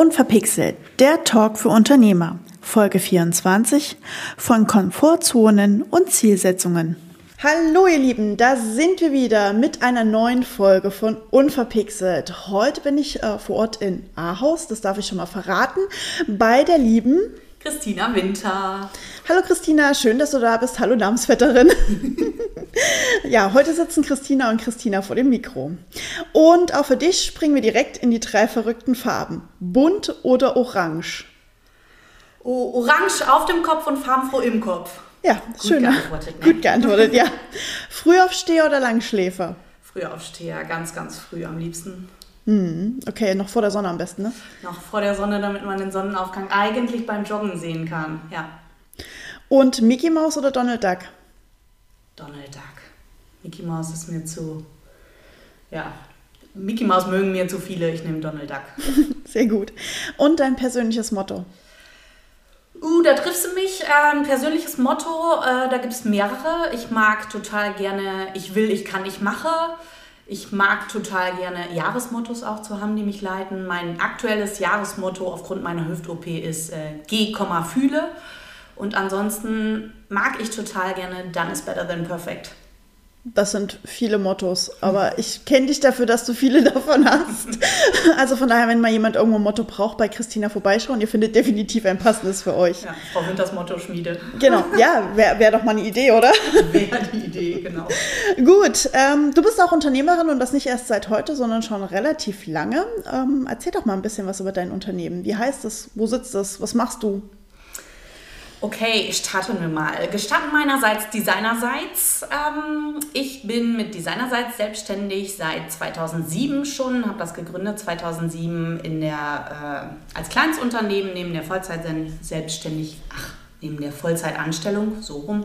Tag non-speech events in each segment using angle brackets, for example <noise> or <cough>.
Unverpixelt, der Talk für Unternehmer, Folge 24 von Komfortzonen und Zielsetzungen. Hallo ihr Lieben, da sind wir wieder mit einer neuen Folge von Unverpixelt. Heute bin ich äh, vor Ort in Ahaus, das darf ich schon mal verraten, bei der lieben Christina Winter. Hallo Christina, schön, dass du da bist. Hallo Namensvetterin. <laughs> ja, heute sitzen Christina und Christina vor dem Mikro. Und auch für dich springen wir direkt in die drei verrückten Farben. Bunt oder orange? Oh, orange auf dem Kopf und farbenfroh im Kopf. Ja, Gut schön. Geantwortet, ne? Gut geantwortet, ja. Frühaufsteher oder Langschläfer? Frühaufsteher, ganz, ganz früh am liebsten. Hm, okay, noch vor der Sonne am besten, ne? Noch vor der Sonne, damit man den Sonnenaufgang eigentlich beim Joggen sehen kann, ja. Und Mickey Mouse oder Donald Duck? Donald Duck. Mickey Mouse ist mir zu. Ja, Mickey Mouse mögen mir zu viele, ich nehme Donald Duck. <laughs> Sehr gut. Und dein persönliches Motto? Uh, da triffst du mich. Ein ähm, persönliches Motto, äh, da gibt es mehrere. Ich mag total gerne, ich will, ich kann, ich mache. Ich mag total gerne Jahresmottos auch zu haben, die mich leiten. Mein aktuelles Jahresmotto aufgrund meiner Hüft-OP ist äh, Geh, fühle. Und ansonsten mag ich total gerne Done is better than perfect. Das sind viele Mottos, aber ich kenne dich dafür, dass du viele <laughs> davon hast. Also von daher, wenn mal jemand irgendwo ein Motto braucht, bei Christina vorbeischauen. Ihr findet definitiv ein passendes für euch. Ja, Frau Winters Motto schmiedet. Genau, ja, wäre wär doch mal eine Idee, oder? <laughs> Wäre die Idee, genau. Gut, ähm, du bist auch Unternehmerin und das nicht erst seit heute, sondern schon relativ lange. Ähm, erzähl doch mal ein bisschen was über dein Unternehmen. Wie heißt es? Wo sitzt es? Was machst du? Okay, starten wir mal. Gestatten meinerseits, designerseits. Ähm, ich bin mit Designerseits selbstständig seit 2007 schon, habe das gegründet 2007 in der, äh, als Kleinstunternehmen neben der Vollzeit selbstständig, ach, neben der Vollzeitanstellung, so rum.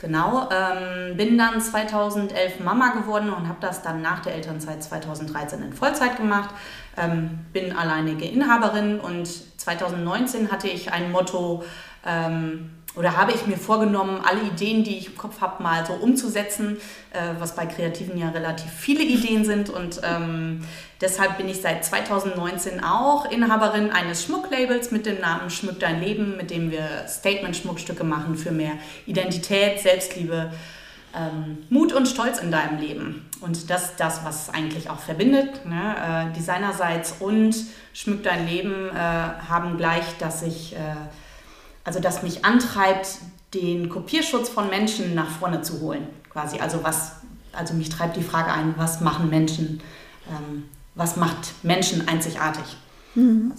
Genau, ähm, bin dann 2011 Mama geworden und habe das dann nach der Elternzeit 2013 in Vollzeit gemacht. Ähm, bin alleinige Inhaberin und 2019 hatte ich ein Motto, ähm, oder habe ich mir vorgenommen, alle Ideen, die ich im Kopf habe, mal so umzusetzen, äh, was bei Kreativen ja relativ viele Ideen sind. Und ähm, deshalb bin ich seit 2019 auch Inhaberin eines Schmucklabels mit dem Namen Schmück dein Leben, mit dem wir Statement-Schmuckstücke machen für mehr Identität, Selbstliebe, ähm, Mut und Stolz in deinem Leben. Und das ist das, was eigentlich auch verbindet. Ne? Äh, Designerseits und Schmück dein Leben äh, haben gleich, dass ich äh, also das mich antreibt, den Kopierschutz von Menschen nach vorne zu holen, quasi. Also was, also mich treibt die Frage ein, was machen Menschen, ähm, was macht Menschen einzigartig? Mhm.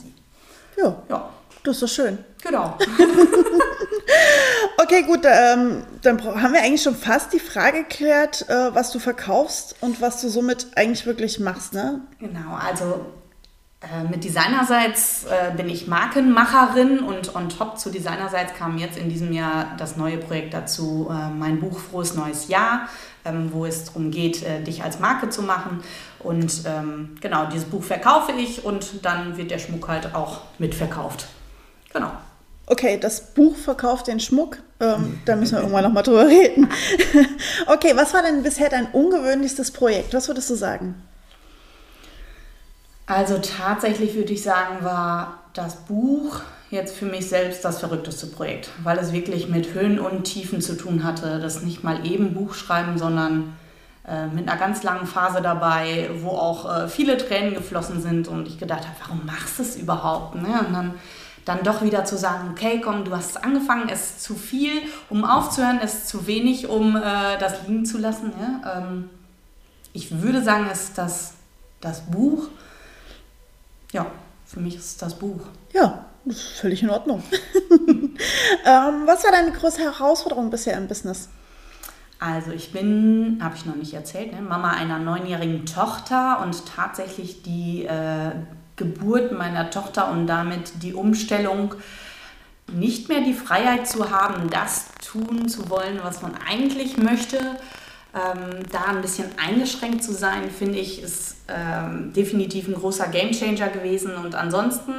Ja. ja, das ist schön. Genau. <laughs> okay, gut, ähm, dann haben wir eigentlich schon fast die Frage geklärt, äh, was du verkaufst und was du somit eigentlich wirklich machst, ne? Genau, also mit Designerseits äh, bin ich Markenmacherin und on top zu Designerseits kam jetzt in diesem Jahr das neue Projekt dazu, äh, mein Buch Frohes Neues Jahr, ähm, wo es darum geht, äh, dich als Marke zu machen. Und ähm, genau, dieses Buch verkaufe ich und dann wird der Schmuck halt auch mitverkauft. Genau. Okay, das Buch verkauft den Schmuck. Ähm, da müssen wir irgendwann nochmal drüber reden. <laughs> okay, was war denn bisher dein ungewöhnlichstes Projekt? Was würdest du sagen? Also tatsächlich würde ich sagen, war das Buch jetzt für mich selbst das verrückteste Projekt, weil es wirklich mit Höhen und Tiefen zu tun hatte. Das nicht mal eben Buch schreiben, sondern äh, mit einer ganz langen Phase dabei, wo auch äh, viele Tränen geflossen sind und ich gedacht habe, warum machst du es überhaupt? Ne? Und dann, dann doch wieder zu sagen, okay, komm, du hast angefangen, es ist zu viel, um aufzuhören, es ist zu wenig, um äh, das liegen zu lassen. Ja? Ähm, ich würde sagen, es ist das, das Buch ja, für mich ist das Buch. Ja, das ist völlig in Ordnung. <laughs> ähm, was war deine größte Herausforderung bisher im Business? Also ich bin, habe ich noch nicht erzählt, ne, Mama einer neunjährigen Tochter und tatsächlich die äh, Geburt meiner Tochter und damit die Umstellung, nicht mehr die Freiheit zu haben, das tun zu wollen, was man eigentlich möchte, ähm, da ein bisschen eingeschränkt zu sein, finde ich, ist ähm, definitiv ein großer Gamechanger gewesen. Und ansonsten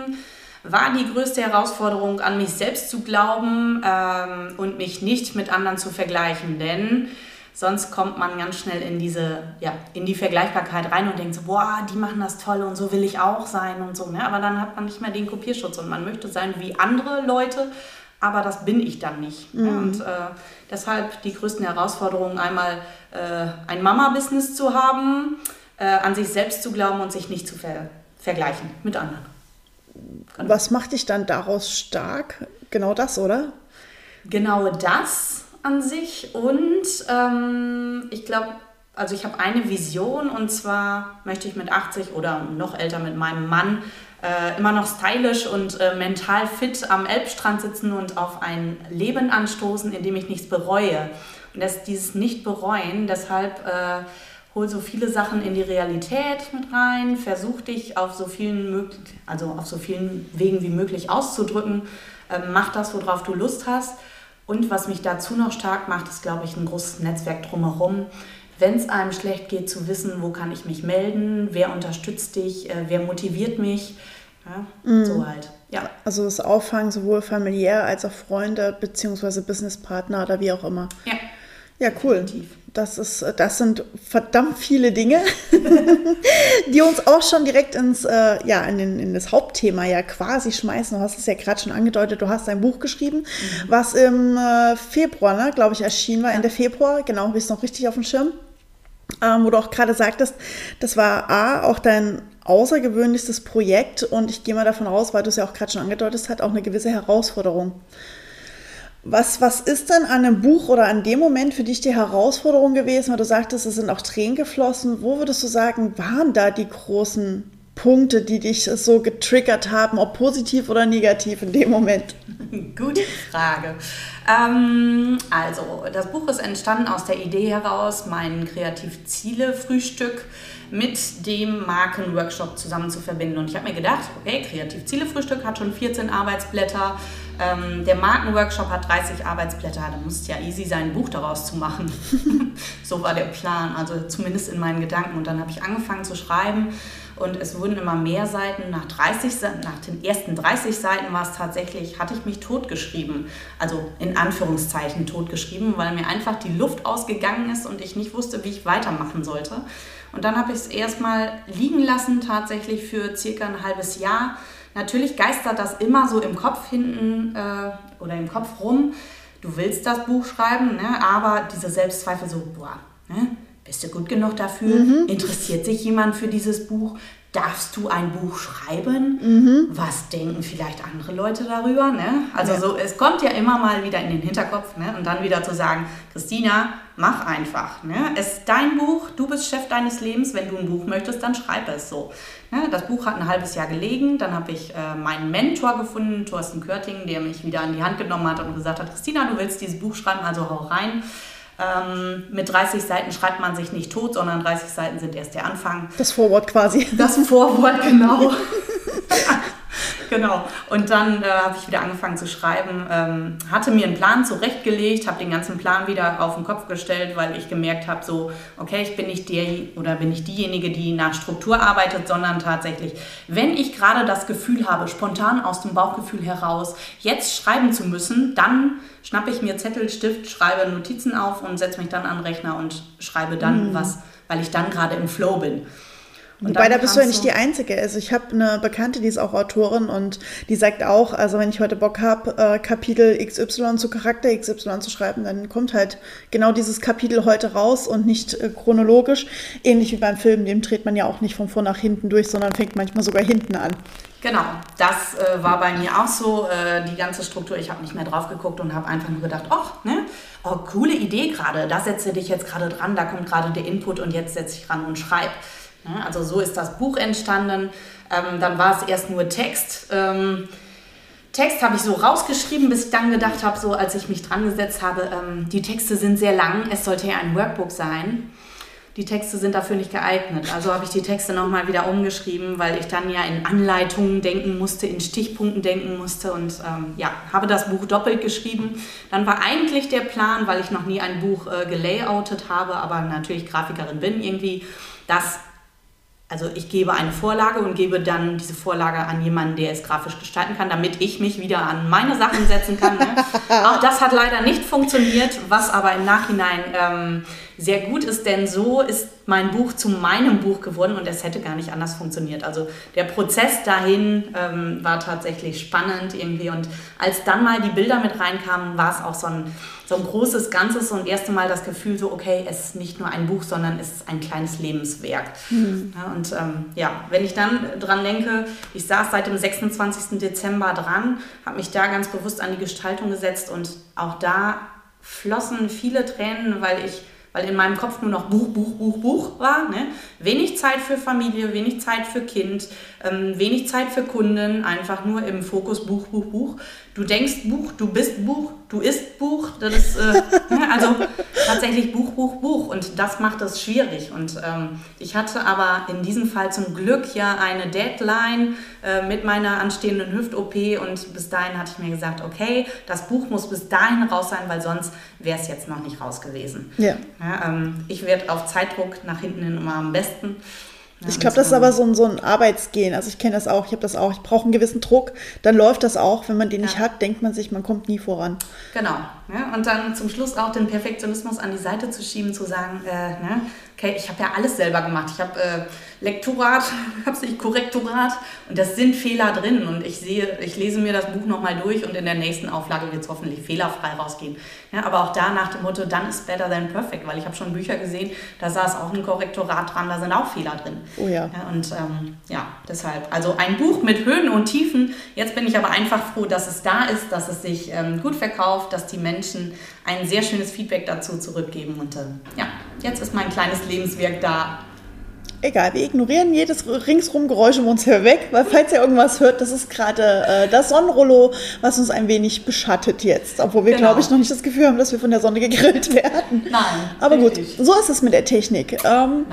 war die größte Herausforderung, an mich selbst zu glauben ähm, und mich nicht mit anderen zu vergleichen. Denn sonst kommt man ganz schnell in diese, ja, in die Vergleichbarkeit rein und denkt so, boah, die machen das toll und so will ich auch sein und so. Ne? Aber dann hat man nicht mehr den Kopierschutz und man möchte sein wie andere Leute, aber das bin ich dann nicht. Mhm. Und äh, deshalb die größten Herausforderungen einmal äh, ein Mama-Business zu haben, äh, an sich selbst zu glauben und sich nicht zu ver vergleichen mit anderen. Genau. Was macht dich dann daraus stark? Genau das, oder? Genau das an sich und ähm, ich glaube, also ich habe eine Vision und zwar möchte ich mit 80 oder noch älter mit meinem Mann äh, immer noch stylisch und äh, mental fit am Elbstrand sitzen und auf ein Leben anstoßen, in dem ich nichts bereue. Und das, dieses Nicht-Bereuen, deshalb äh, hol so viele Sachen in die Realität mit rein, versuch dich auf so vielen, also auf so vielen Wegen wie möglich auszudrücken, ähm, mach das, worauf du Lust hast. Und was mich dazu noch stark macht, ist, glaube ich, ein großes Netzwerk drumherum. Wenn es einem schlecht geht, zu wissen, wo kann ich mich melden, wer unterstützt dich, äh, wer motiviert mich. Ja, mm. So halt. Ja. Also das Auffangen sowohl familiär als auch Freunde bzw. Businesspartner oder wie auch immer. Ja. Ja, cool. Definitiv. Das, ist, das sind verdammt viele Dinge, <laughs> die uns auch schon direkt ins, äh, ja, in, den, in, das Hauptthema ja quasi schmeißen. Du hast es ja gerade schon angedeutet, du hast ein Buch geschrieben, mhm. was im äh, Februar, ne, glaube ich, erschienen war, ja. Ende Februar. Genau, habe ich es noch richtig auf dem Schirm. Ähm, wo du auch gerade sagtest, das war A, auch dein außergewöhnlichstes Projekt und ich gehe mal davon aus, weil du es ja auch gerade schon angedeutet hast, auch eine gewisse Herausforderung. Was, was ist denn an einem Buch oder an dem Moment für dich die Herausforderung gewesen, weil du sagtest, es sind auch Tränen geflossen? Wo würdest du sagen, waren da die großen Punkte, die dich so getriggert haben, ob positiv oder negativ in dem Moment? <laughs> Gute Frage. Ähm, also, das Buch ist entstanden aus der Idee heraus, mein Kreativziele-Frühstück mit dem Markenworkshop zusammen zu verbinden. Und ich habe mir gedacht, okay, Kreativziele-Frühstück hat schon 14 Arbeitsblätter, ähm, der Markenworkshop hat 30 Arbeitsblätter, da muss es ja easy sein, ein Buch daraus zu machen. <laughs> so war der Plan, also zumindest in meinen Gedanken. Und dann habe ich angefangen zu schreiben und es wurden immer mehr Seiten. Nach, 30, nach den ersten 30 Seiten war es tatsächlich, hatte ich mich totgeschrieben. Also in Anführungszeichen totgeschrieben, weil mir einfach die Luft ausgegangen ist und ich nicht wusste, wie ich weitermachen sollte. Und dann habe ich es erstmal liegen lassen, tatsächlich für circa ein halbes Jahr Natürlich geistert das immer so im Kopf hinten äh, oder im Kopf rum. Du willst das Buch schreiben, ne? aber diese Selbstzweifel so, boah, ne? bist du gut genug dafür? Mhm. Interessiert sich jemand für dieses Buch? Darfst du ein Buch schreiben? Mhm. Was denken vielleicht andere Leute darüber? Ne? Also ja. so, es kommt ja immer mal wieder in den Hinterkopf ne? und dann wieder zu sagen, Christina, mach einfach. Ne? Es ist dein Buch, du bist Chef deines Lebens. Wenn du ein Buch möchtest, dann schreib es so. Ja, das Buch hat ein halbes Jahr gelegen. Dann habe ich äh, meinen Mentor gefunden, Thorsten Körting, der mich wieder an die Hand genommen hat und gesagt hat, Christina, du willst dieses Buch schreiben, also hau rein. Ähm, mit 30 Seiten schreibt man sich nicht tot, sondern 30 Seiten sind erst der Anfang. Das Vorwort quasi. Das Vorwort, genau. <laughs> genau. Und dann äh, habe ich wieder angefangen zu schreiben, ähm, hatte mir einen Plan zurechtgelegt, habe den ganzen Plan wieder auf den Kopf gestellt, weil ich gemerkt habe, so, okay, ich bin nicht der oder bin nicht diejenige, die nach Struktur arbeitet, sondern tatsächlich, wenn ich gerade das Gefühl habe, spontan aus dem Bauchgefühl heraus jetzt schreiben zu müssen, dann schnappe ich mir Zettel, Stift, schreibe Notizen auf und setze mich dann an den Rechner und schreibe dann mhm. was, weil ich dann gerade im Flow bin. Und Wobei, da bist du ja nicht die Einzige. Also ich habe eine Bekannte, die ist auch Autorin und die sagt auch, also wenn ich heute Bock habe, äh, Kapitel XY zu Charakter XY zu schreiben, dann kommt halt genau dieses Kapitel heute raus und nicht äh, chronologisch. Ähnlich wie beim Film, dem dreht man ja auch nicht von vor nach hinten durch, sondern fängt manchmal sogar hinten an. Genau, das äh, war bei mir auch so, äh, die ganze Struktur. Ich habe nicht mehr drauf geguckt und habe einfach nur gedacht, ach, ne, oh, coole Idee gerade, da setze dich jetzt gerade dran, da kommt gerade der Input und jetzt setze ich ran und schreibe. Ne? Also so ist das Buch entstanden. Ähm, dann war es erst nur Text. Ähm, Text habe ich so rausgeschrieben, bis ich dann gedacht habe, so als ich mich dran gesetzt habe, ähm, die Texte sind sehr lang, es sollte ja ein Workbook sein. Die Texte sind dafür nicht geeignet. Also habe ich die Texte nochmal wieder umgeschrieben, weil ich dann ja in Anleitungen denken musste, in Stichpunkten denken musste und ähm, ja, habe das Buch doppelt geschrieben. Dann war eigentlich der Plan, weil ich noch nie ein Buch äh, gelayoutet habe, aber natürlich Grafikerin bin irgendwie, dass also ich gebe eine Vorlage und gebe dann diese Vorlage an jemanden, der es grafisch gestalten kann, damit ich mich wieder an meine Sachen setzen kann. Ne? <laughs> Auch das hat leider nicht funktioniert, was aber im Nachhinein ähm, sehr gut ist, denn so ist mein Buch zu meinem Buch geworden und es hätte gar nicht anders funktioniert. Also der Prozess dahin ähm, war tatsächlich spannend irgendwie und als dann mal die Bilder mit reinkamen, war es auch so ein, so ein großes Ganzes und erste Mal das Gefühl so, okay, es ist nicht nur ein Buch, sondern es ist ein kleines Lebenswerk. Mhm. Ja, und ähm, ja, wenn ich dann dran denke, ich saß seit dem 26. Dezember dran, habe mich da ganz bewusst an die Gestaltung gesetzt und auch da flossen viele Tränen, weil ich weil in meinem Kopf nur noch Buch, Buch, Buch, Buch war. Ne? Wenig Zeit für Familie, wenig Zeit für Kind, ähm, wenig Zeit für Kunden, einfach nur im Fokus Buch, Buch, Buch. Du denkst Buch, du bist Buch, du isst Buch. Das ist äh, <laughs> ne? also tatsächlich Buch, Buch, Buch. Und das macht es schwierig. Und ähm, ich hatte aber in diesem Fall zum Glück ja eine Deadline äh, mit meiner anstehenden Hüft-OP. Und bis dahin hatte ich mir gesagt, okay, das Buch muss bis dahin raus sein, weil sonst wäre es jetzt noch nicht raus gewesen. Ja. ja ähm, ich werde auf Zeitdruck nach hinten hin immer am besten. Ja, ich glaube, das ist aber so ein, so ein Arbeitsgehen. Also ich kenne das auch, ich habe das auch. Ich brauche einen gewissen Druck, dann läuft das auch. Wenn man den ja. nicht hat, denkt man sich, man kommt nie voran. Genau. Ja, und dann zum Schluss auch den Perfektionismus an die Seite zu schieben, zu sagen, äh, ne, okay, ich habe ja alles selber gemacht. Ich habe äh, Lektorat, <laughs> habe ich Korrektorat und das sind Fehler drin und ich sehe, ich lese mir das Buch nochmal durch und in der nächsten Auflage wird es hoffentlich fehlerfrei rausgehen. Ja, aber auch da nach dem Motto, dann ist better than perfect, weil ich habe schon Bücher gesehen, da saß auch ein Korrektorat dran, da sind auch Fehler drin. Oh ja. ja und ähm, ja, deshalb, also ein Buch mit Höhen und Tiefen. Jetzt bin ich aber einfach froh, dass es da ist, dass es sich ähm, gut verkauft, dass die Menschen ein sehr schönes Feedback dazu zurückgeben und äh, ja, jetzt ist mein kleines Lebenswerk da Egal, wir ignorieren jedes ringsrum Geräusch um uns weg, weil falls ihr irgendwas hört, das ist gerade äh, das Sonnenrollo, was uns ein wenig beschattet jetzt. Obwohl wir, genau. glaube ich, noch nicht das Gefühl haben, dass wir von der Sonne gegrillt <laughs> werden. Nein. Aber richtig. gut, so ist es mit der Technik. Ähm,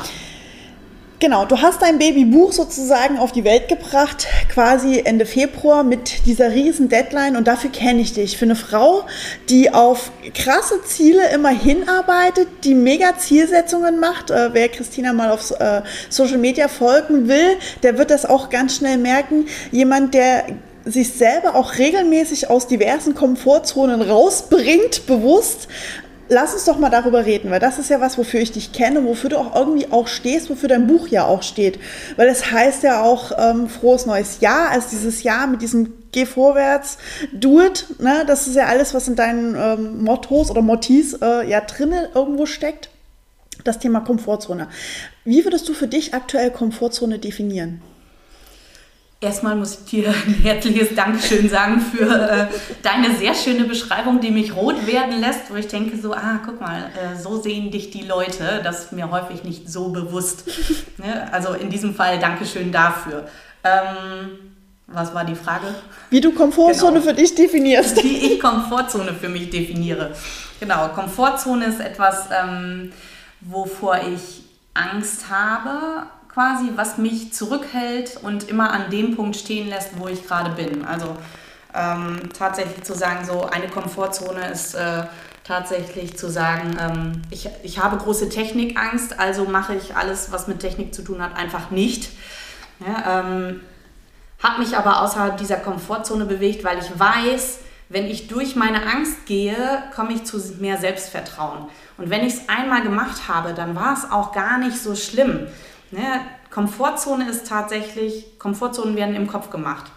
Genau, du hast dein Babybuch sozusagen auf die Welt gebracht, quasi Ende Februar mit dieser riesen Deadline und dafür kenne ich dich. Für eine Frau, die auf krasse Ziele immer hinarbeitet, die mega Zielsetzungen macht. Äh, wer Christina mal auf äh, Social Media folgen will, der wird das auch ganz schnell merken. Jemand, der sich selber auch regelmäßig aus diversen Komfortzonen rausbringt, bewusst, lass uns doch mal darüber reden, weil das ist ja was, wofür ich dich kenne, wofür du auch irgendwie auch stehst, wofür dein Buch ja auch steht. Weil es heißt ja auch ähm, frohes neues Jahr, also dieses Jahr mit diesem Geh vorwärts, do it, ne? das ist ja alles, was in deinen ähm, Mottos oder Mottis äh, ja drinnen irgendwo steckt. Das Thema Komfortzone. Wie würdest du für dich aktuell Komfortzone definieren? Erstmal muss ich dir ein herzliches Dankeschön sagen für äh, deine sehr schöne Beschreibung, die mich rot werden lässt, wo ich denke so, ah, guck mal, äh, so sehen dich die Leute. Das ist mir häufig nicht so bewusst. ne? Also in diesem Fall Dankeschön dafür. Ähm, was war die Frage? Wie du Komfortzone genau. für dich definierst. Wie ich Komfortzone für mich definiere. Genau, Komfortzone ist etwas, ähm, wovor ich Angst habe, quasi, was mich zurückhält und immer an dem Punkt stehen lässt, wo ich gerade bin. Also ähm, tatsächlich zu sagen, so eine Komfortzone ist äh, tatsächlich zu sagen, ähm, ich, ich habe große Technikangst, also mache ich alles, was mit Technik zu tun hat, einfach nicht. Ja, ähm, habe mich aber außerhalb dieser Komfortzone bewegt, weil ich weiß, wenn ich durch meine Angst gehe, komme ich zu mehr Selbstvertrauen. Und wenn ich es einmal gemacht habe, dann war es auch gar nicht so schlimm. Ne? Komfortzone ist tatsächlich, Komfortzonen werden im Kopf gemacht.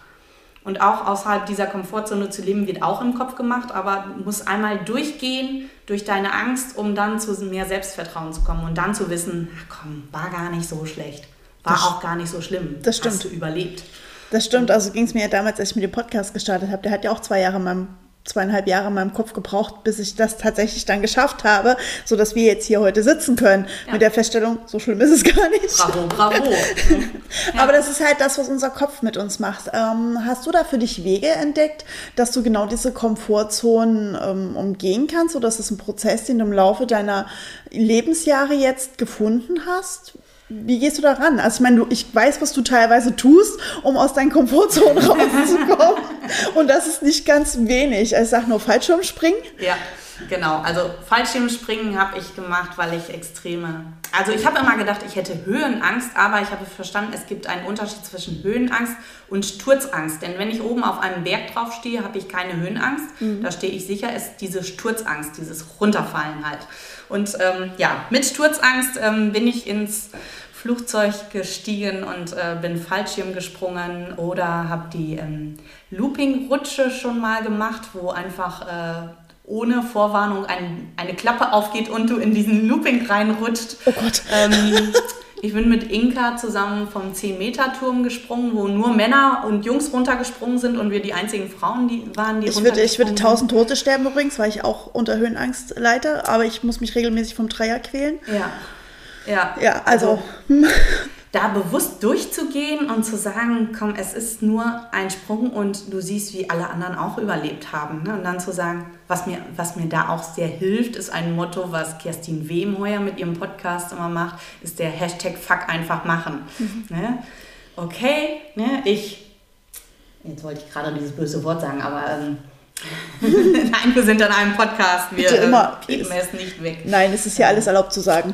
Und auch außerhalb dieser Komfortzone zu leben, wird auch im Kopf gemacht, aber du musst einmal durchgehen durch deine Angst, um dann zu mehr Selbstvertrauen zu kommen und dann zu wissen, komm, war gar nicht so schlecht, war das, auch gar nicht so schlimm. Das stimmt. Hast du überlebt. Das stimmt, also ging es mir ja damals, als ich mit dem Podcast gestartet habe, der hat ja auch zwei Jahre in meinem zweieinhalb Jahre in meinem Kopf gebraucht, bis ich das tatsächlich dann geschafft habe, so dass wir jetzt hier heute sitzen können ja. mit der Feststellung, so schlimm ist es gar nicht. Bravo, bravo. <laughs> ja. Aber das ist halt das, was unser Kopf mit uns macht. Ähm, hast du da für dich Wege entdeckt, dass du genau diese Komfortzonen ähm, umgehen kannst oder ist das ein Prozess, den du im Laufe deiner Lebensjahre jetzt gefunden hast? Wie gehst du da ran? Also ich meine, du, ich weiß, was du teilweise tust, um aus deinen Komfortzonen <laughs> rauszukommen. Und das ist nicht ganz wenig. Ich sage nur Fallschirmspringen. Ja, genau. Also Fallschirmspringen habe ich gemacht, weil ich extreme. Also ich habe immer gedacht, ich hätte Höhenangst, aber ich habe verstanden, es gibt einen Unterschied zwischen Höhenangst und Sturzangst. Denn wenn ich oben auf einem Berg drauf stehe, habe ich keine Höhenangst. Mhm. Da stehe ich sicher, ist diese Sturzangst, dieses Runterfallen halt. Und ähm, ja, mit Sturzangst ähm, bin ich ins Flugzeug gestiegen und äh, bin Fallschirm gesprungen oder habe die ähm, Looping-Rutsche schon mal gemacht, wo einfach äh, ohne Vorwarnung ein, eine Klappe aufgeht und du in diesen Looping reinrutscht. Oh Gott. Ähm, ich bin mit Inka zusammen vom 10-Meter-Turm gesprungen, wo nur Männer und Jungs runtergesprungen sind und wir die einzigen Frauen die waren, die ich würde, ich würde tausend Tote sterben übrigens, weil ich auch unter Höhenangst leite, aber ich muss mich regelmäßig vom Dreier quälen. Ja. Ja, ja also. also da bewusst durchzugehen und zu sagen, komm, es ist nur ein Sprung und du siehst, wie alle anderen auch überlebt haben. Ne? Und dann zu sagen, was mir, was mir da auch sehr hilft, ist ein Motto, was Kerstin Wemheuer mit ihrem Podcast immer macht, ist der Hashtag Fuck einfach machen. Mhm. Ne? Okay, ne, ich, jetzt wollte ich gerade dieses böse Wort sagen, aber ähm, <laughs> Nein, wir sind in einem Podcast. Wir Bitte immer. Äh, piepen es nicht weg. Nein, es ist ja alles erlaubt zu sagen.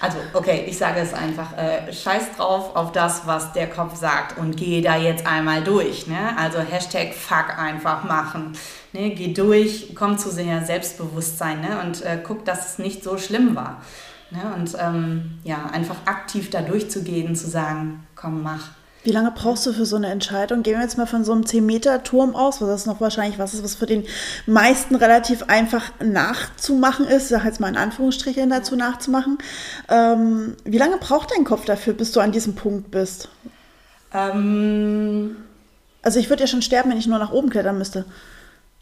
Also, okay, ich sage es einfach. Äh, scheiß drauf auf das, was der Kopf sagt und geh da jetzt einmal durch. Ne? Also Hashtag Fuck einfach machen. Ne? Geh durch, komm zu sehr Selbstbewusstsein ne? und äh, guck, dass es nicht so schlimm war. Ne? Und ähm, ja, einfach aktiv da durchzugehen, zu sagen, komm, mach. Wie lange brauchst du für so eine Entscheidung? Gehen wir jetzt mal von so einem 10-Meter-Turm aus, was das noch wahrscheinlich was ist, was für den meisten relativ einfach nachzumachen ist, sag jetzt mal in Anführungsstrichen dazu nachzumachen. Ähm, wie lange braucht dein Kopf dafür, bis du an diesem Punkt bist? Ähm, also ich würde ja schon sterben, wenn ich nur nach oben klettern müsste.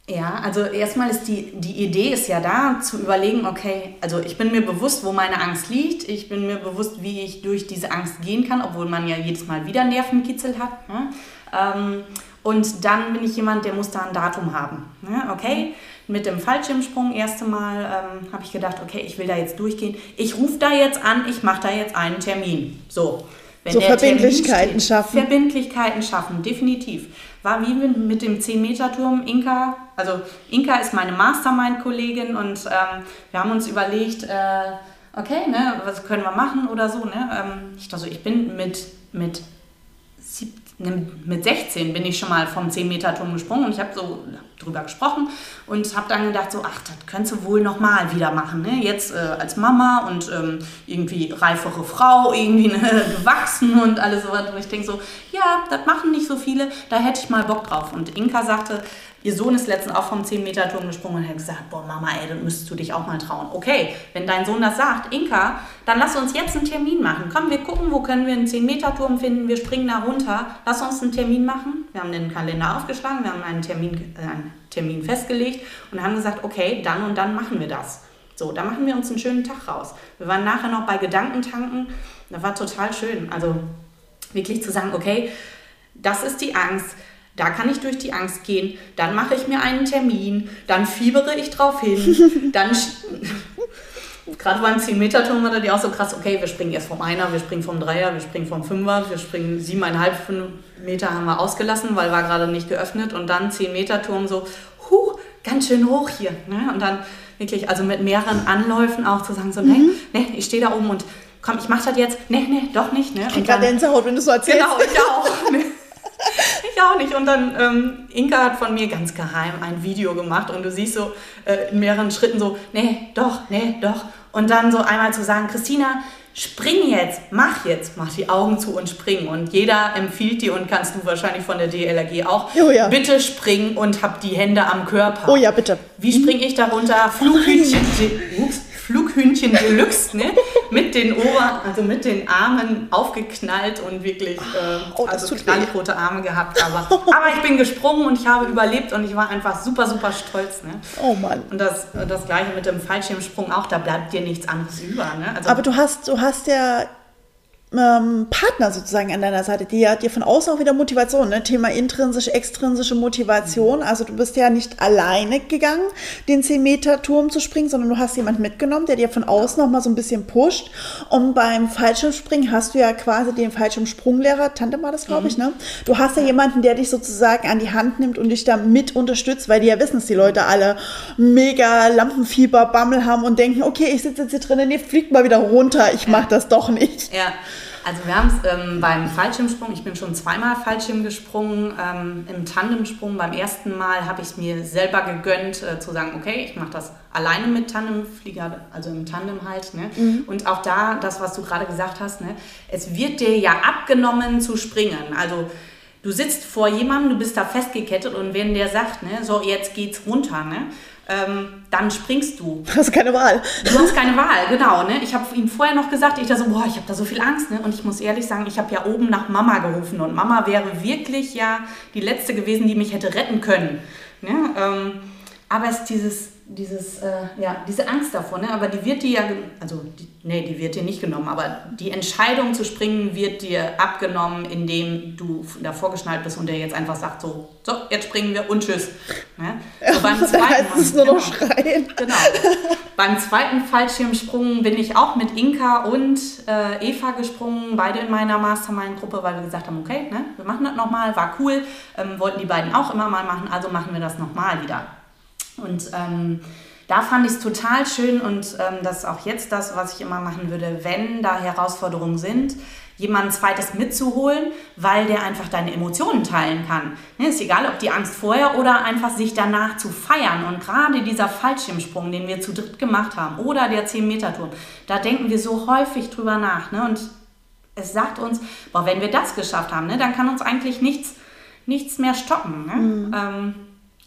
Ja, also erstmal ist die, die Idee ist ja da, zu überlegen, okay, also ich bin mir bewusst, wo meine Angst liegt, ich bin mir bewusst, wie ich durch diese Angst gehen kann, obwohl man ja jedes Mal wieder Nervenkitzel hat. Ne? Ähm, und dann bin ich jemand, der muss da ein Datum haben. Ne? Okay, mit dem Fallschirmsprung erste Mal ähm, habe ich gedacht, okay, ich will da jetzt durchgehen. Ich rufe da jetzt an, ich mache da jetzt einen Termin. So. Wenn so Verbindlichkeiten steht, schaffen. Verbindlichkeiten schaffen, definitiv. War wie mit dem 10-Meter-Turm Inka. Also Inka ist meine Mastermind-Kollegin und ähm, wir haben uns überlegt, äh, okay, ne, was können wir machen oder so. Ne? Ähm, ich, also ich bin mit, mit 17 mit 16 bin ich schon mal vom 10-Meter-Turm gesprungen und ich habe so drüber gesprochen und habe dann gedacht, so, ach, das könntest du wohl nochmal wieder machen. Ne? Jetzt äh, als Mama und ähm, irgendwie reifere Frau, irgendwie ne, <laughs> gewachsen und alles sowas. Und ich denke so, ja, das machen nicht so viele, da hätte ich mal Bock drauf. Und Inka sagte, Ihr Sohn ist letztens auch vom 10-Meter-Turm gesprungen und hat gesagt, boah Mama, ey, dann müsstest du dich auch mal trauen. Okay, wenn dein Sohn das sagt, Inka, dann lass uns jetzt einen Termin machen. Komm, wir gucken, wo können wir einen 10-Meter-Turm finden, wir springen da runter, lass uns einen Termin machen. Wir haben den Kalender aufgeschlagen, wir haben einen Termin, äh, einen Termin festgelegt und haben gesagt, okay, dann und dann machen wir das. So, da machen wir uns einen schönen Tag raus. Wir waren nachher noch bei Gedankentanken, das war total schön. Also wirklich zu sagen, okay, das ist die Angst, da kann ich durch die Angst gehen, dann mache ich mir einen Termin, dann fiebere ich drauf hin, <laughs> dann gerade beim 10-Meter-Turm war ja auch so krass, okay, wir springen erst vom Einer, wir springen vom Dreier, wir springen vom Fünfer, wir springen siebeneinhalb Meter haben wir ausgelassen, weil war gerade nicht geöffnet und dann 10-Meter-Turm so, huh, ganz schön hoch hier. Ne? Und dann wirklich, also mit mehreren Anläufen auch zu sagen, so, mhm. ne, ne, ich stehe da oben und komm, ich mache das jetzt, ne, ne, doch nicht. Ne? Ich krieg gerade Gänsehaut, wenn du so erzählst. Genau, ich auch. Ne? Ich auch nicht. Und dann, ähm, Inka hat von mir ganz geheim ein Video gemacht und du siehst so äh, in mehreren Schritten so, nee, doch, nee, doch. Und dann so einmal zu sagen, Christina, spring jetzt, mach jetzt, mach die Augen zu und spring. Und jeder empfiehlt dir und kannst du wahrscheinlich von der DLRG auch, oh ja. bitte spring und hab die Hände am Körper. Oh ja, bitte. Wie spring ich darunter? Flughühnchen. Ups. Flughühnchen Deluxe, ne? Mit den Ober, also mit den Armen aufgeknallt und wirklich äh, oh, also knallrote Arme gehabt. Aber, <laughs> aber ich bin gesprungen und ich habe überlebt und ich war einfach super, super stolz. Ne? Oh Mann. Und das, das gleiche mit dem Fallschirmsprung auch, da bleibt dir nichts anderes über. Ne? Also, aber du hast, du hast ja ähm, Partner sozusagen an deiner Seite, die ja dir von außen auch wieder Motivation, ne? Thema intrinsische, extrinsische Motivation. Also du bist ja nicht alleine gegangen, den 10-Meter-Turm zu springen, sondern du hast jemanden mitgenommen, der dir von außen noch mal so ein bisschen pusht. Und beim Fallschirmspringen hast du ja quasi den Fallschirmsprunglehrer, Tante war das, glaube mhm. ich, ne? Du hast ja jemanden, der dich sozusagen an die Hand nimmt und dich da mit unterstützt, weil die ja wissen, dass die Leute alle mega Lampenfieber, Bammel haben und denken, okay, ich sitze jetzt hier drinnen, nee, fliegt mal wieder runter, ich mach das doch nicht. Ja. Also wir haben es ähm, beim Fallschirmsprung, ich bin schon zweimal Fallschirm gesprungen, ähm, im Tandemsprung beim ersten Mal habe ich es mir selber gegönnt äh, zu sagen, okay, ich mache das alleine mit Tandemflieger, also im Tandem halt. Ne? Mhm. Und auch da, das, was du gerade gesagt hast, ne? es wird dir ja abgenommen zu springen. Also du sitzt vor jemandem, du bist da festgekettet und wenn der sagt, ne, so jetzt geht's runter, ne? Ähm, dann springst du. <laughs> Du hast keine Wahl. Du hast keine Wahl, genau. Ne? Ich habe ihm vorher noch gesagt, ich da so, boah, ich habe da so viel Angst. Ne? Und ich muss ehrlich sagen, ich habe ja oben nach Mama gerufen und Mama wäre wirklich ja die Letzte gewesen, die mich hätte retten können. Ne? Ähm, aber es ist dieses dieses, äh, ja, diese Angst davor, ne? aber die wird dir ja, also die, nee, die wird dir nicht genommen, aber die Entscheidung zu springen wird dir abgenommen, indem du davor geschnallt bist und der jetzt einfach sagt so, so, jetzt springen wir und tschüss. Ne? So beim <laughs> zweiten Mal, nur genau, noch schreien. Genau. beim zweiten Fallschirmsprung bin ich auch mit Inka und äh, Eva gesprungen, beide in meiner Mastermind-Gruppe, weil wir gesagt haben, okay, ne, wir machen das nochmal, war cool, ähm, wollten die beiden auch immer mal machen, also machen wir das nochmal wieder. Und ähm, da fand ich es total schön und ähm, das ist auch jetzt das, was ich immer machen würde, wenn da Herausforderungen sind, jemanden zweites mitzuholen, weil der einfach deine Emotionen teilen kann. Ne, ist egal, ob die Angst vorher oder einfach sich danach zu feiern. Und gerade dieser Fallschirmsprung, den wir zu dritt gemacht haben, oder der 10-Meter-Turm, da denken wir so häufig drüber nach. Ne? Und es sagt uns, boah, wenn wir das geschafft haben, ne, dann kann uns eigentlich nichts, nichts mehr stoppen. Ne? Mhm. Ähm,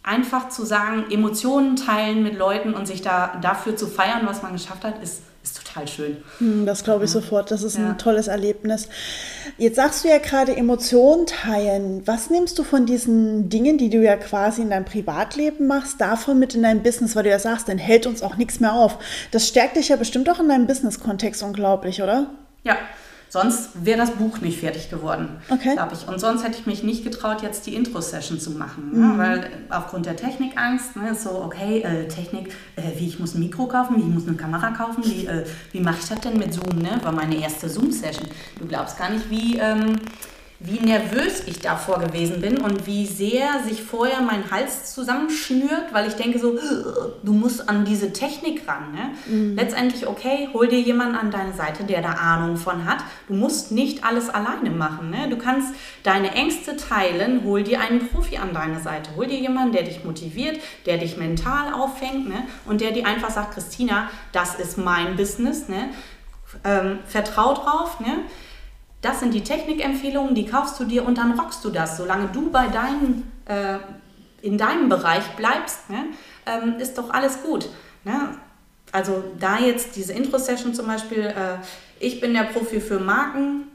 einfach zu sagen, Emotionen teilen mit Leuten und sich da dafür zu feiern, was man geschafft hat, ist, ist total schön. Hm, das glaube ich ja. sofort. Das ist ja. ein tolles Erlebnis. Jetzt sagst du ja gerade Emotionen teilen. Was nimmst du von diesen Dingen, die du ja quasi in deinem Privatleben machst, davon mit in dein Business, weil du ja sagst, dann hält uns auch nichts mehr auf. Das stärkt dich ja bestimmt auch in deinem Business-Kontext unglaublich, oder? Ja, Sonst wäre das Buch nicht fertig geworden, okay. glaube ich. Und sonst hätte ich mich nicht getraut, jetzt die Intro-Session zu machen. Ne? Mhm. Ne? Weil aufgrund der Technikangst ne, so, okay, äh, Technik, äh, wie ich muss ein Mikro kaufen, wie ich muss eine Kamera kaufen, wie, äh, wie mache ich das denn mit Zoom? Ne? War meine erste Zoom-Session. Du glaubst gar nicht, wie... Ähm, wie nervös ich davor gewesen bin und wie sehr sich vorher mein Hals zusammenschnürt, weil ich denke so, du musst an diese Technik ran. Ne? Mhm. Letztendlich, okay, hol dir jemanden an deine Seite, der da Ahnung von hat. Du musst nicht alles alleine machen. Ne? Du kannst deine Ängste teilen, hol dir einen Profi an deine Seite. Hol dir jemanden, der dich motiviert, der dich mental auffängt ne? und der dir einfach sagt, Christina, das ist mein Business. Ne? Ähm, vertrau drauf. Ne? Das sind die Technikempfehlungen, die kaufst du dir und dann rockst du das. Solange du bei deinen, äh, in deinem Bereich bleibst, ne, ähm, ist doch alles gut. Ne? Also da jetzt diese Intro-Session zum Beispiel, äh, ich bin der Profi für Marken,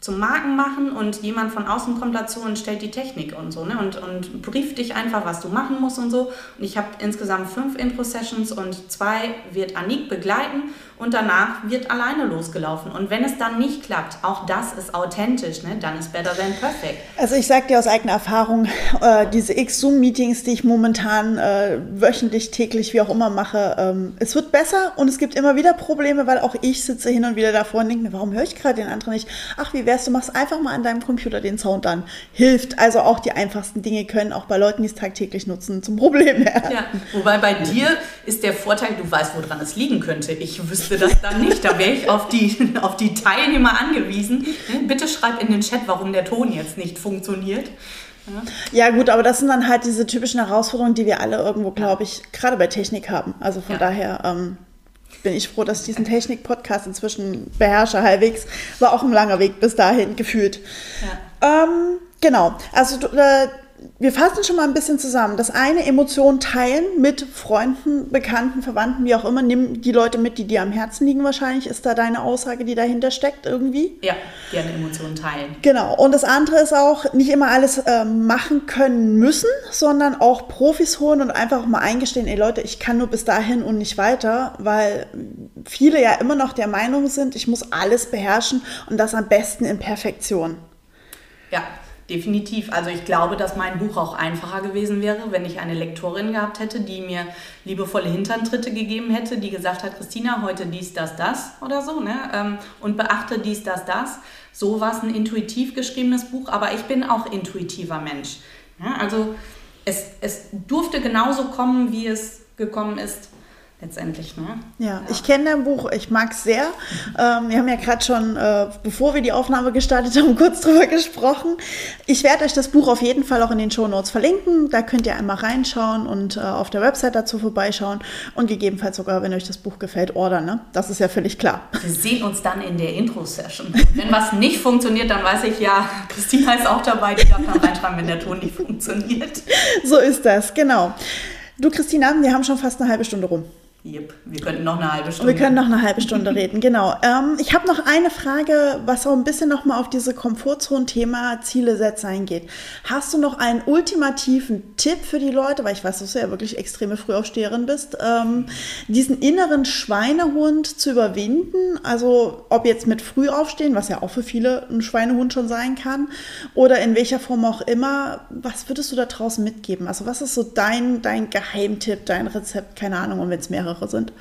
zum Marken machen und jemand von außen kommt dazu und stellt die Technik und so ne? und, und brieft dich einfach, was du machen musst und so. Und ich habe insgesamt fünf Intro-Sessions und zwei wird Anik begleiten und danach wird alleine losgelaufen. Und wenn es dann nicht klappt, auch das ist authentisch, ne? dann ist better than perfect. Also ich sage dir aus eigener Erfahrung, äh, diese X-Zoom-Meetings, die ich momentan äh, wöchentlich, täglich, wie auch immer mache, ähm, es wird besser und es gibt immer wieder Probleme, weil auch ich sitze hin und wieder davor und denke mir, warum höre ich gerade den anderen nicht? Ach, wie wär's, du machst einfach mal an deinem Computer den Sound an. Hilft. Also auch die einfachsten Dinge können auch bei Leuten, die es tagtäglich nutzen, zum Problem werden. Ja, wobei bei dir ist der Vorteil, du weißt, woran es liegen könnte. Ich wüsste das dann nicht. Da wäre ich auf die, <laughs> auf die Teilnehmer angewiesen. Bitte schreib in den Chat, warum der Ton jetzt nicht funktioniert. Ja. ja, gut, aber das sind dann halt diese typischen Herausforderungen, die wir alle irgendwo, glaube ich, gerade bei Technik haben. Also von ja. daher ähm, bin ich froh, dass ich diesen Technik-Podcast inzwischen beherrsche halbwegs. War auch ein langer Weg bis dahin gefühlt. Ja. Ähm, genau, also du, äh, wir fassen schon mal ein bisschen zusammen. Das eine, Emotionen teilen mit Freunden, Bekannten, Verwandten, wie auch immer. Nimm die Leute mit, die dir am Herzen liegen wahrscheinlich, ist da deine Aussage, die dahinter steckt irgendwie. Ja, gerne Emotionen teilen. Genau. Und das andere ist auch, nicht immer alles äh, machen können müssen, sondern auch Profis holen und einfach mal eingestehen, ey Leute, ich kann nur bis dahin und nicht weiter, weil viele ja immer noch der Meinung sind, ich muss alles beherrschen und das am besten in Perfektion. Ja, definitiv. Also ich glaube, dass mein Buch auch einfacher gewesen wäre, wenn ich eine Lektorin gehabt hätte, die mir liebevolle Hinterntritte gegeben hätte, die gesagt hat, Christina, heute dies, das, das oder so, ne? Ähm, und beachte dies, das, das. So war es ein intuitiv geschriebenes Buch, aber ich bin auch intuitiver Mensch. Ja, also es, es durfte genauso kommen, wie es gekommen ist letztendlich. Ne? Ja, ja. ich kenne dein Buch, ich mag es sehr. Ähm, wir haben ja gerade schon, äh, bevor wir die Aufnahme gestartet haben, <laughs> kurz drüber gesprochen. Ich werde euch das Buch auf jeden Fall auch in den Show Notes verlinken. Da könnt ihr einmal reinschauen und äh, auf der Website dazu vorbeischauen und gegebenenfalls sogar, wenn euch das Buch gefällt, ordern. Ne? Das ist ja völlig klar. Wir sehen uns dann in der Intro-Session. Wenn was nicht funktioniert, dann weiß ich ja, Christina ist auch dabei, die darf dann reinschreiben, wenn der Ton nicht funktioniert. <laughs> So ist das, genau. Du, Christina, wir haben schon fast eine halbe Stunde rum. Yep. Wir könnten noch eine halbe Stunde. Wir können noch eine halbe Stunde reden, <laughs> genau. Ähm, ich habe noch eine Frage, was auch ein bisschen nochmal auf diese Komfortzone-Thema Ziele setzen eingeht. Hast du noch einen ultimativen Tipp für die Leute, weil ich weiß, dass du ja wirklich extreme Frühaufsteherin bist, ähm, diesen inneren Schweinehund zu überwinden? Also ob jetzt mit Frühaufstehen, was ja auch für viele ein Schweinehund schon sein kann, oder in welcher Form auch immer. Was würdest du da draußen mitgeben? Also was ist so dein, dein Geheimtipp, dein Rezept, keine Ahnung, und wenn es mehrere mehrere sind?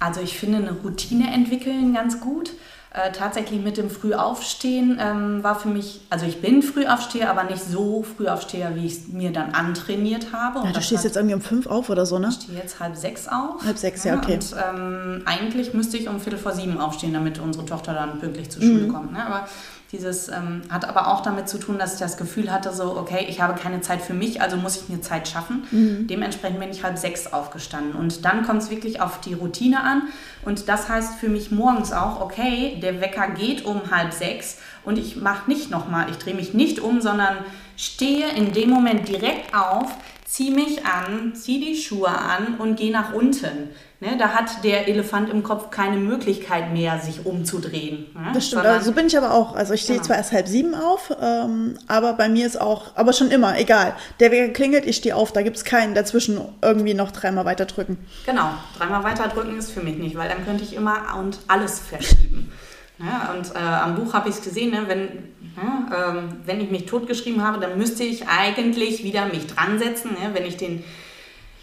Also ich finde eine Routine entwickeln ganz gut. Äh, tatsächlich mit dem Frühaufstehen ähm, war für mich, also ich bin Frühaufsteher, aber nicht so Frühaufsteher, wie ich es mir dann antrainiert habe. Ja, du stehst jetzt irgendwie um fünf auf oder so, ne? Ich stehe jetzt halb sechs auf. Halb sechs, ja, okay. Und ähm, eigentlich müsste ich um Viertel vor sieben aufstehen, damit unsere Tochter dann pünktlich zur Schule mhm. kommt. Ne? Aber dieses ähm, hat aber auch damit zu tun, dass ich das Gefühl hatte, so, okay, ich habe keine Zeit für mich, also muss ich mir Zeit schaffen. Mhm. Dementsprechend bin ich halb sechs aufgestanden. Und dann kommt es wirklich auf die Routine an. Und das heißt für mich morgens auch, okay, der Wecker geht um halb sechs und ich mache nicht nochmal, ich drehe mich nicht um, sondern stehe in dem Moment direkt auf, ziehe mich an, ziehe die Schuhe an und gehe nach unten. Ne, da hat der Elefant im Kopf keine Möglichkeit mehr, sich umzudrehen. Ne? Das stimmt, Sondern, so bin ich aber auch. Also ich stehe genau. zwar erst halb sieben auf, ähm, aber bei mir ist auch, aber schon immer, egal. Der Wecker klingelt, ich stehe auf, da gibt es keinen dazwischen irgendwie noch dreimal weiter drücken. Genau, dreimal weiter drücken ist für mich nicht, weil dann könnte ich immer und alles verschieben. Ja, und äh, am Buch habe ich es gesehen, ne, wenn, ja, ähm, wenn ich mich totgeschrieben habe, dann müsste ich eigentlich wieder mich dran setzen, ne, wenn ich den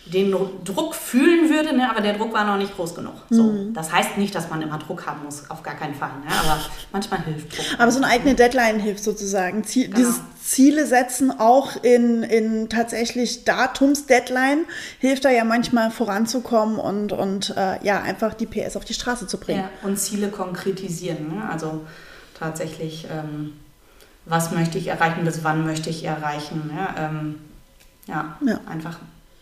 den Druck fühlen würde, ne, aber der Druck war noch nicht groß genug. So, mhm. Das heißt nicht, dass man immer Druck haben muss, auf gar keinen Fall. Ne, aber manchmal hilft Druck. Aber so eine eigene Deadline hilft sozusagen. Ziel, genau. Dieses Ziele setzen auch in, in tatsächlich Datums-Deadline hilft da ja manchmal voranzukommen und, und äh, ja, einfach die PS auf die Straße zu bringen. Ja, und Ziele konkretisieren. Ne? Also tatsächlich, ähm, was möchte ich erreichen, bis wann möchte ich erreichen. Ne? Ähm, ja, ja, einfach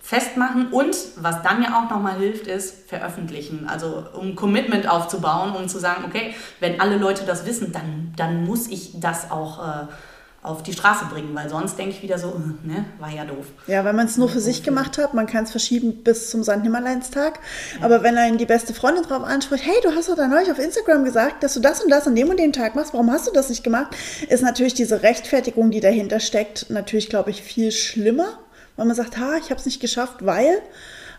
festmachen und was dann ja auch nochmal hilft, ist veröffentlichen. Also um Commitment aufzubauen, um zu sagen, okay, wenn alle Leute das wissen, dann, dann muss ich das auch äh, auf die Straße bringen, weil sonst denke ich wieder so, äh, ne, war ja doof. Ja, weil man es nur für sich gemacht hat, man kann es verschieben bis zum St. Nimmerleinstag, ja. aber wenn einen die beste Freundin drauf anspricht, hey, du hast doch da neulich auf Instagram gesagt, dass du das und das an dem und dem Tag machst, warum hast du das nicht gemacht, ist natürlich diese Rechtfertigung, die dahinter steckt, natürlich, glaube ich, viel schlimmer, weil man sagt, ha, ich habe es nicht geschafft, weil,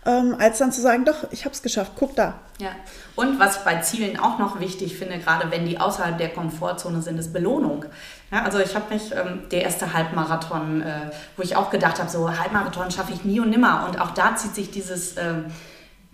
ähm, als dann zu sagen, doch, ich habe es geschafft, guck da. Ja, und was ich bei Zielen auch noch wichtig finde, gerade wenn die außerhalb der Komfortzone sind, ist Belohnung. Ja, also ich habe mich, ähm, der erste Halbmarathon, äh, wo ich auch gedacht habe, so Halbmarathon schaffe ich nie und nimmer. Und auch da zieht sich dieses... Ähm,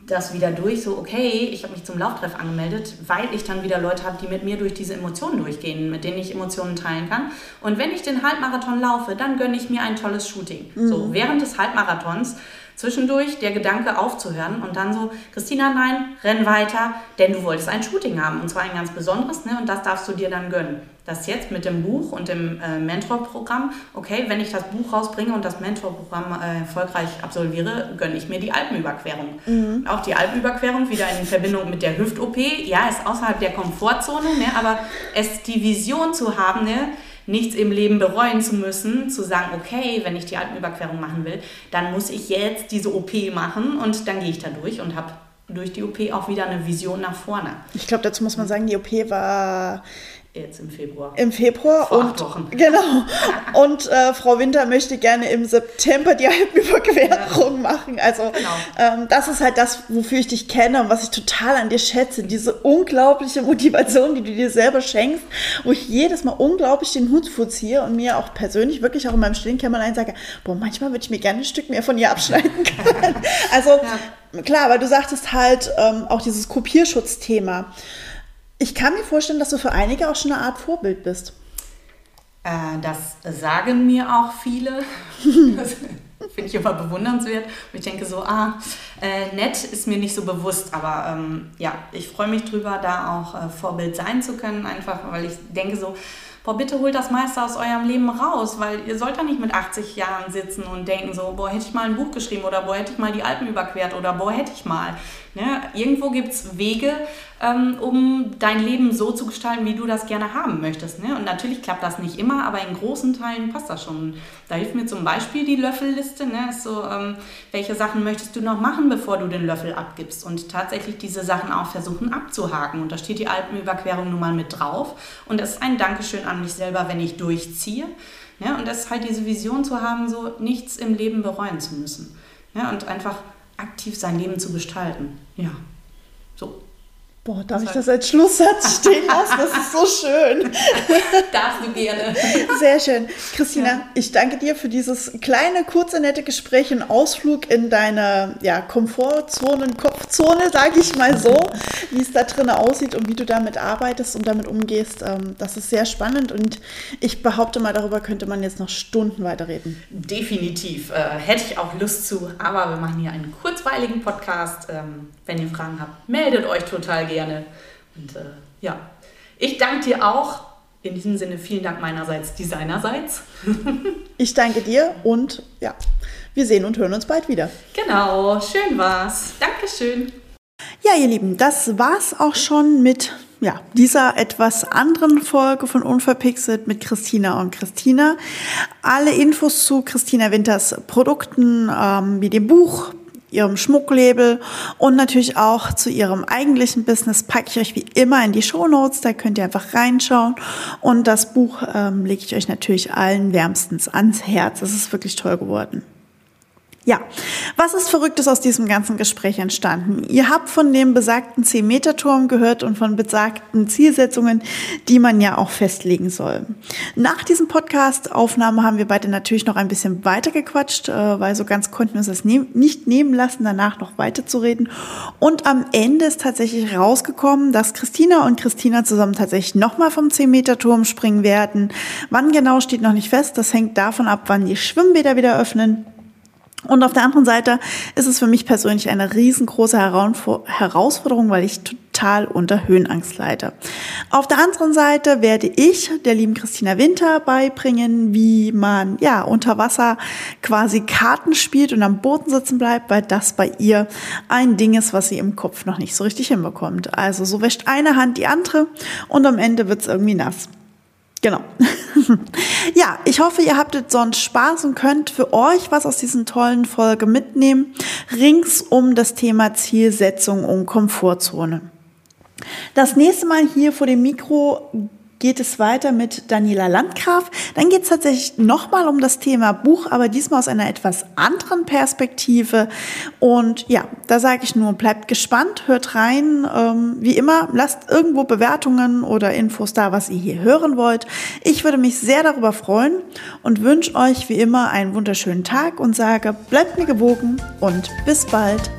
das wieder durch, so okay, ich habe mich zum Lauftreff angemeldet, weil ich dann wieder Leute habe, die mit mir durch diese Emotionen durchgehen, mit denen ich Emotionen teilen kann. Und wenn ich den Halbmarathon laufe, dann gönne ich mir ein tolles Shooting. Mhm. So, während des Halbmarathons zwischendurch der Gedanke aufzuhören und dann so, Christina, nein, renn weiter, denn du wolltest ein Shooting haben und zwar ein ganz besonderes ne, und das darfst du dir dann gönnen. Das jetzt mit dem Buch und dem äh, Mentorprogramm, okay, wenn ich das Buch rausbringe und das Mentorprogramm äh, erfolgreich absolviere, gönne ich mir die Alpenüberquerung. Mhm. Auch die Alpenüberquerung wieder in Verbindung mit der Hüft-OP, ja, ist außerhalb der Komfortzone, ne, aber es die Vision zu haben, ne, nichts im Leben bereuen zu müssen, zu sagen, okay, wenn ich die Alpenüberquerung machen will, dann muss ich jetzt diese OP machen und dann gehe ich da durch und habe durch die OP auch wieder eine Vision nach vorne. Ich glaube, dazu muss man sagen, die OP war Jetzt im Februar. Im Februar Vor und Wochen. <laughs> genau. Und äh, Frau Winter möchte gerne im September die <laughs> Alpenüberquerung ja. machen. Also genau. ähm, das ist halt das, wofür ich dich kenne und was ich total an dir schätze. Diese unglaubliche Motivation, die du dir selber schenkst, wo ich jedes Mal unglaublich den Hut vorziehe und mir auch persönlich wirklich auch in meinem stillen Kämmerlein sage, boah, manchmal würde ich mir gerne ein Stück mehr von ihr abschneiden können. also ja. klar, weil du sagtest halt ähm, auch dieses Kopierschutzthema. Ich kann mir vorstellen, dass du für einige auch schon eine Art Vorbild bist. Äh, das sagen mir auch viele. <laughs> das finde ich immer bewundernswert. Und ich denke so, ah, äh, nett ist mir nicht so bewusst. Aber ähm, ja, ich freue mich drüber, da auch äh, Vorbild sein zu können. Einfach, weil ich denke so, boah, bitte holt das meiste aus eurem Leben raus, weil ihr sollt da nicht mit 80 Jahren sitzen und denken so, boah, hätte ich mal ein Buch geschrieben oder boah, hätte ich mal die Alpen überquert oder boah, hätte ich mal. Ne? Irgendwo gibt es Wege, ähm, um dein Leben so zu gestalten, wie du das gerne haben möchtest. Ne? Und natürlich klappt das nicht immer, aber in großen Teilen passt das schon. Da hilft mir zum Beispiel die Löffelliste. Ne? So, ähm, welche Sachen möchtest du noch machen, bevor du den Löffel abgibst? Und tatsächlich diese Sachen auch versuchen abzuhaken. Und da steht die Alpenüberquerung nun mal mit drauf. Und das ist ein Dankeschön an mich selber, wenn ich durchziehe. Ja, und das ist halt diese Vision zu haben, so nichts im Leben bereuen zu müssen. Ja, und einfach aktiv sein Leben zu gestalten. Ja, so. Boah, darf ich das als Schlusssatz <laughs> stehen lassen? Das ist so schön. <laughs> Darfst du gerne. <laughs> Sehr schön. Christina, ja. ich danke dir für dieses kleine, kurze, nette Gespräch, einen Ausflug in deine ja, Komfortzone, Kopfzone, sage ich mal so, wie es da drin aussieht und wie du damit arbeitest und damit umgehst. Ähm, das ist sehr spannend und ich behaupte mal, darüber könnte man jetzt noch Stunden weiterreden. Definitiv. Äh, hätte ich auch Lust zu, aber wir machen hier einen kurzweiligen Podcast. Ähm, wenn ihr Fragen habt, meldet euch total gerne gerne. Und äh, ja, ich danke dir auch. In diesem Sinne vielen Dank meinerseits, desinerseits. <laughs> ich danke dir und ja, wir sehen und hören uns bald wieder. Genau, schön war's. Dankeschön. Ja, ihr Lieben, das war's auch schon mit ja, dieser etwas anderen Folge von Unverpixelt mit Christina und Christina. Alle Infos zu Christina Winters Produkten, ähm, wie dem Buch, ihrem Schmucklabel und natürlich auch zu ihrem eigentlichen Business packe ich euch wie immer in die Show Notes. Da könnt ihr einfach reinschauen. Und das Buch ähm, lege ich euch natürlich allen wärmstens ans Herz. Es ist wirklich toll geworden. Ja, was ist Verrücktes aus diesem ganzen Gespräch entstanden? Ihr habt von dem besagten 10-Meter-Turm gehört und von besagten Zielsetzungen, die man ja auch festlegen soll. Nach diesem Podcast-Aufnahme haben wir beide natürlich noch ein bisschen weiter gequatscht, äh, weil so ganz konnten wir das nicht nehmen lassen, danach noch weiterzureden. Und am Ende ist tatsächlich rausgekommen, dass Christina und Christina zusammen tatsächlich nochmal vom 10-Meter-Turm springen werden. Wann genau steht noch nicht fest. Das hängt davon ab, wann die Schwimmbäder wieder öffnen. Und auf der anderen Seite ist es für mich persönlich eine riesengroße Herausforderung, weil ich total unter Höhenangst leide. Auf der anderen Seite werde ich der lieben Christina Winter beibringen, wie man ja unter Wasser quasi Karten spielt und am Boden sitzen bleibt, weil das bei ihr ein Ding ist, was sie im Kopf noch nicht so richtig hinbekommt. Also so wäscht eine Hand die andere und am Ende wird es irgendwie nass. Genau. <laughs> ja, ich hoffe, ihr habtet sonst Spaß und könnt für euch was aus diesen tollen Folge mitnehmen, rings um das Thema Zielsetzung und Komfortzone. Das nächste Mal hier vor dem Mikro geht es weiter mit Daniela Landgraf. Dann geht es tatsächlich nochmal um das Thema Buch, aber diesmal aus einer etwas anderen Perspektive. Und ja, da sage ich nur, bleibt gespannt, hört rein. Ähm, wie immer, lasst irgendwo Bewertungen oder Infos da, was ihr hier hören wollt. Ich würde mich sehr darüber freuen und wünsche euch wie immer einen wunderschönen Tag und sage, bleibt mir gewogen und bis bald.